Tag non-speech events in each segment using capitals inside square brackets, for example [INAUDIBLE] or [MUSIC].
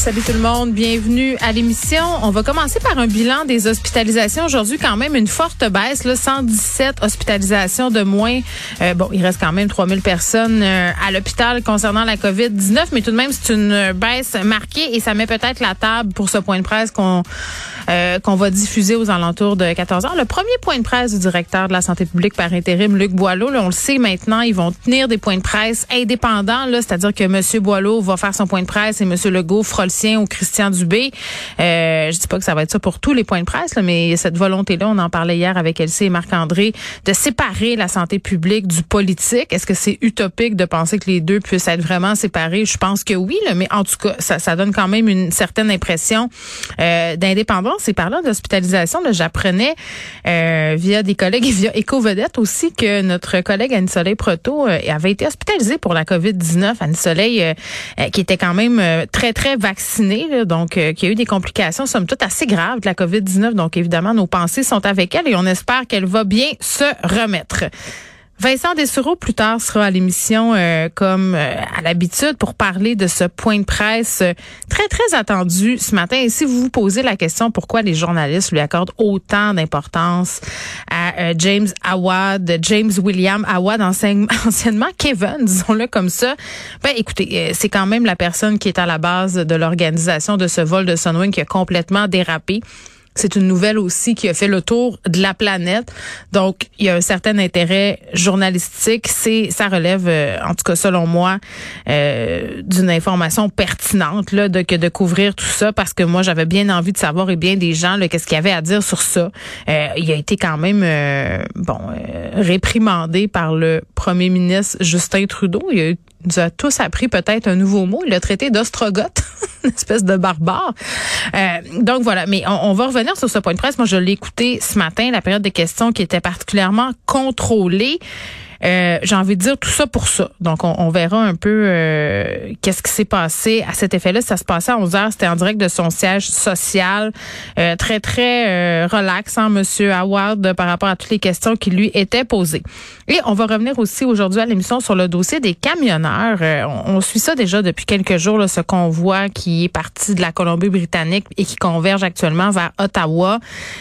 Salut tout le monde, bienvenue à l'émission. On va commencer par un bilan des hospitalisations. Aujourd'hui, quand même, une forte baisse, là, 117 hospitalisations de moins. Euh, bon, il reste quand même 3000 personnes euh, à l'hôpital concernant la COVID-19, mais tout de même, c'est une baisse marquée et ça met peut-être la table pour ce point de presse qu'on euh, qu'on va diffuser aux alentours de 14 heures. Le premier point de presse du directeur de la santé publique par intérim, Luc Boileau, on le sait maintenant, ils vont tenir des points de presse indépendants, c'est-à-dire que M. Boileau va faire son point de presse et M. Legault fera au Christian Dubé. Euh, je dis pas que ça va être ça pour tous les points de presse, là, mais cette volonté-là, on en parlait hier avec Elsie et Marc-André, de séparer la santé publique du politique. Est-ce que c'est utopique de penser que les deux puissent être vraiment séparés? Je pense que oui, là, mais en tout cas, ça, ça donne quand même une certaine impression euh, d'indépendance c'est parlant d'hospitalisation, j'apprenais euh, via des collègues et via Éco-Vedette aussi que notre collègue Anne-Soleil Proto euh, avait été hospitalisée pour la COVID-19. Anne-Soleil, euh, qui était quand même très, très vaccinée, donc qui a eu des complications, somme toute, assez graves de la COVID-19. Donc, évidemment, nos pensées sont avec elle et on espère qu'elle va bien se remettre. Vincent Dessureau, plus tard, sera à l'émission euh, comme euh, à l'habitude pour parler de ce point de presse euh, très, très attendu ce matin. Et si vous vous posez la question pourquoi les journalistes lui accordent autant d'importance à James Awad, James William Awad, [LAUGHS] anciennement Kevin, disons-le comme ça, ben écoutez, c'est quand même la personne qui est à la base de l'organisation de ce vol de Sunwing qui a complètement dérapé. C'est une nouvelle aussi qui a fait le tour de la planète. Donc, il y a un certain intérêt journalistique. C'est, ça relève, euh, en tout cas selon moi, euh, d'une information pertinente là, de que de couvrir tout ça parce que moi j'avais bien envie de savoir et bien des gens qu'est-ce qu'il y avait à dire sur ça. Euh, il a été quand même bon réprimandé par le premier ministre Justin Trudeau. Il a nous a tous appris peut-être un nouveau mot. Il traité d'ostrogoth, [LAUGHS] une espèce de barbare. Euh, donc voilà, mais on, va revenir sur ce point de presse. Moi, je l'ai écouté ce matin, la période de questions qui était particulièrement contrôlée. Euh, j'ai envie de dire tout ça pour ça. Donc, on, verra un peu euh, qu'est-ce qui s'est passé à cet effet-là. Ça se passait à 11 heures. C'était en direct de son siège social. Euh, très, très relaxant, Monsieur Howard, par rapport à toutes les questions qui lui étaient posées. Et on va revenir aussi aujourd'hui à l'émission sur le dossier des camionneurs. On, suit ça déjà depuis quelques jours, là, ce convoi qui est parti de la Colombie-Britannique et qui converge actuellement vers Ottawa.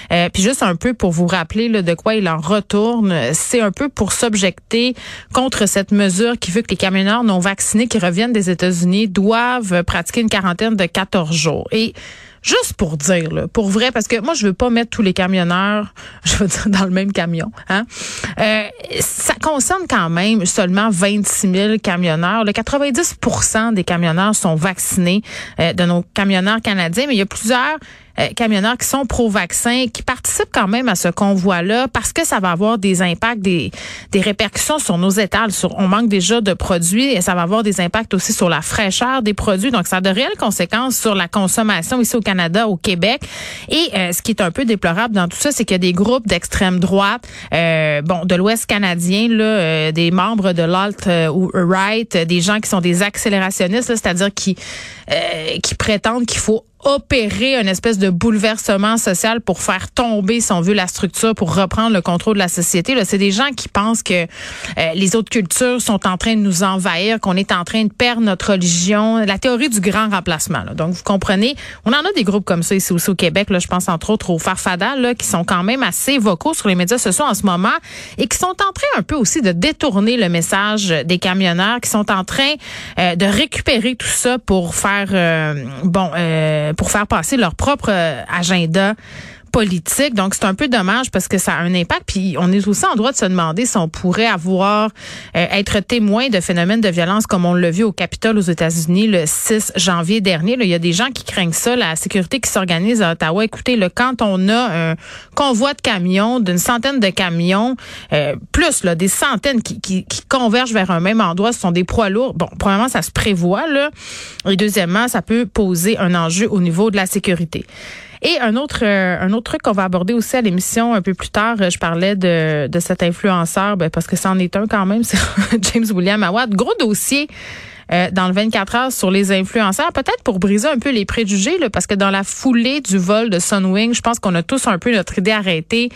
puis juste un peu pour vous rappeler là, de quoi il en retourne, c'est un peu pour s'objecter contre cette mesure qui veut que les camionneurs non vaccinés qui reviennent des États-Unis doivent pratiquer une quarantaine de 14 jours. Et Juste pour dire, là, pour vrai, parce que moi, je veux pas mettre tous les camionneurs, [LAUGHS] je veux dire, dans le même camion. Hein? Euh, ça concerne quand même seulement 26 000 camionneurs. Le 90 des camionneurs sont vaccinés euh, de nos camionneurs canadiens, mais il y a plusieurs euh, camionneurs qui sont pro-vaccin, qui participent quand même à ce convoi-là parce que ça va avoir des impacts, des, des répercussions sur nos étals. On manque déjà de produits et ça va avoir des impacts aussi sur la fraîcheur des produits. Donc, ça a de réelles conséquences sur la consommation ici au Canada, au Québec. Et euh, ce qui est un peu déplorable dans tout ça, c'est qu'il y a des groupes d'extrême droite, euh, bon, de l'Ouest canadien, là, des membres de l'alt ou right, des gens qui sont des accélérationnistes, c'est-à-dire qui qui prétendent qu'il faut opérer une espèce de bouleversement social pour faire tomber, si on veut, la structure, pour reprendre le contrôle de la société. Là, c'est des gens qui pensent que euh, les autres cultures sont en train de nous envahir, qu'on est en train de perdre notre religion. La théorie du grand remplacement. Là. Donc, vous comprenez, on en a des groupes comme ça ici aussi au Québec. Là, je pense entre autres aux Farfada, là, qui sont quand même assez vocaux sur les médias sociaux en ce moment et qui sont en train un peu aussi de détourner le message des camionneurs, qui sont en train euh, de récupérer tout ça pour faire, euh, bon, euh, pour faire passer leur propre euh, agenda politique. Donc, c'est un peu dommage parce que ça a un impact. Puis, on est aussi en droit de se demander si on pourrait avoir, euh, être témoin de phénomènes de violence comme on l'a vu au Capitole aux États-Unis le 6 janvier dernier. Là, il y a des gens qui craignent ça, la sécurité qui s'organise à Ottawa. Écoutez, le quand on a un convoi de camions, d'une centaine de camions, euh, plus là, des centaines qui, qui, qui, convergent vers un même endroit, ce sont des poids lourds. Bon, premièrement, ça se prévoit, là. Et deuxièmement, ça peut poser un enjeu au niveau de la sécurité. Et un autre euh, un autre truc qu'on va aborder aussi à l'émission un peu plus tard, euh, je parlais de, de cet influenceur, ben, parce que c'en est un quand même, [LAUGHS] c'est James William Awad. Gros dossier euh, dans le 24 heures sur les influenceurs, peut-être pour briser un peu les préjugés, là, parce que dans la foulée du vol de Sunwing, je pense qu'on a tous un peu notre idée arrêtée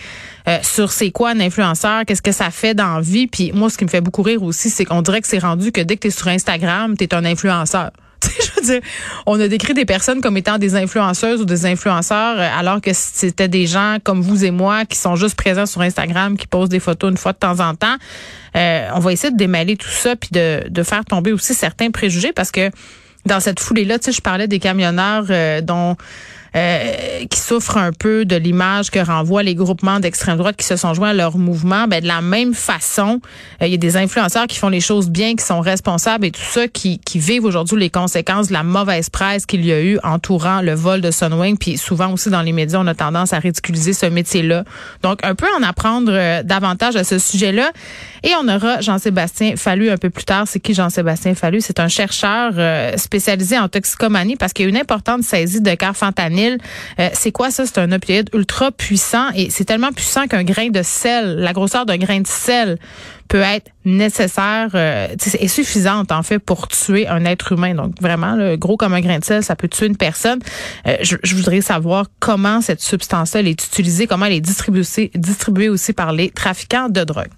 euh, sur c'est quoi un influenceur, qu'est-ce que ça fait dans la vie. Puis moi, ce qui me fait beaucoup rire aussi, c'est qu'on dirait que c'est rendu que dès que tu es sur Instagram, tu es un influenceur. [LAUGHS] on a décrit des personnes comme étant des influenceuses ou des influenceurs, euh, alors que c'était des gens comme vous et moi qui sont juste présents sur Instagram, qui posent des photos une fois de temps en temps. Euh, on va essayer de démêler tout ça puis de, de faire tomber aussi certains préjugés parce que dans cette foulée-là, tu sais, je parlais des camionneurs euh, dont euh, qui souffrent un peu de l'image que renvoient les groupements d'extrême droite qui se sont joints à leur mouvement. Ben, de la même façon, euh, il y a des influenceurs qui font les choses bien, qui sont responsables et tout ça, qui, qui vivent aujourd'hui les conséquences de la mauvaise presse qu'il y a eu entourant le vol de Sunwing. Puis souvent aussi dans les médias, on a tendance à ridiculiser ce métier-là. Donc, un peu en apprendre euh, davantage à ce sujet-là. Et on aura Jean-Sébastien Fallu un peu plus tard. C'est qui Jean-Sébastien Fallu? C'est un chercheur spécialisé en toxicomanie parce qu'il y a une importante saisie de euh, c'est quoi ça? C'est un opioïde ultra puissant et c'est tellement puissant qu'un grain de sel, la grosseur d'un grain de sel peut être nécessaire euh, et suffisante en fait pour tuer un être humain. Donc vraiment, gros comme un grain de sel, ça peut tuer une personne. Euh, je, voudrais savoir comment cette substance-là est utilisée, comment elle est distribuée aussi par les trafiquants de drogue.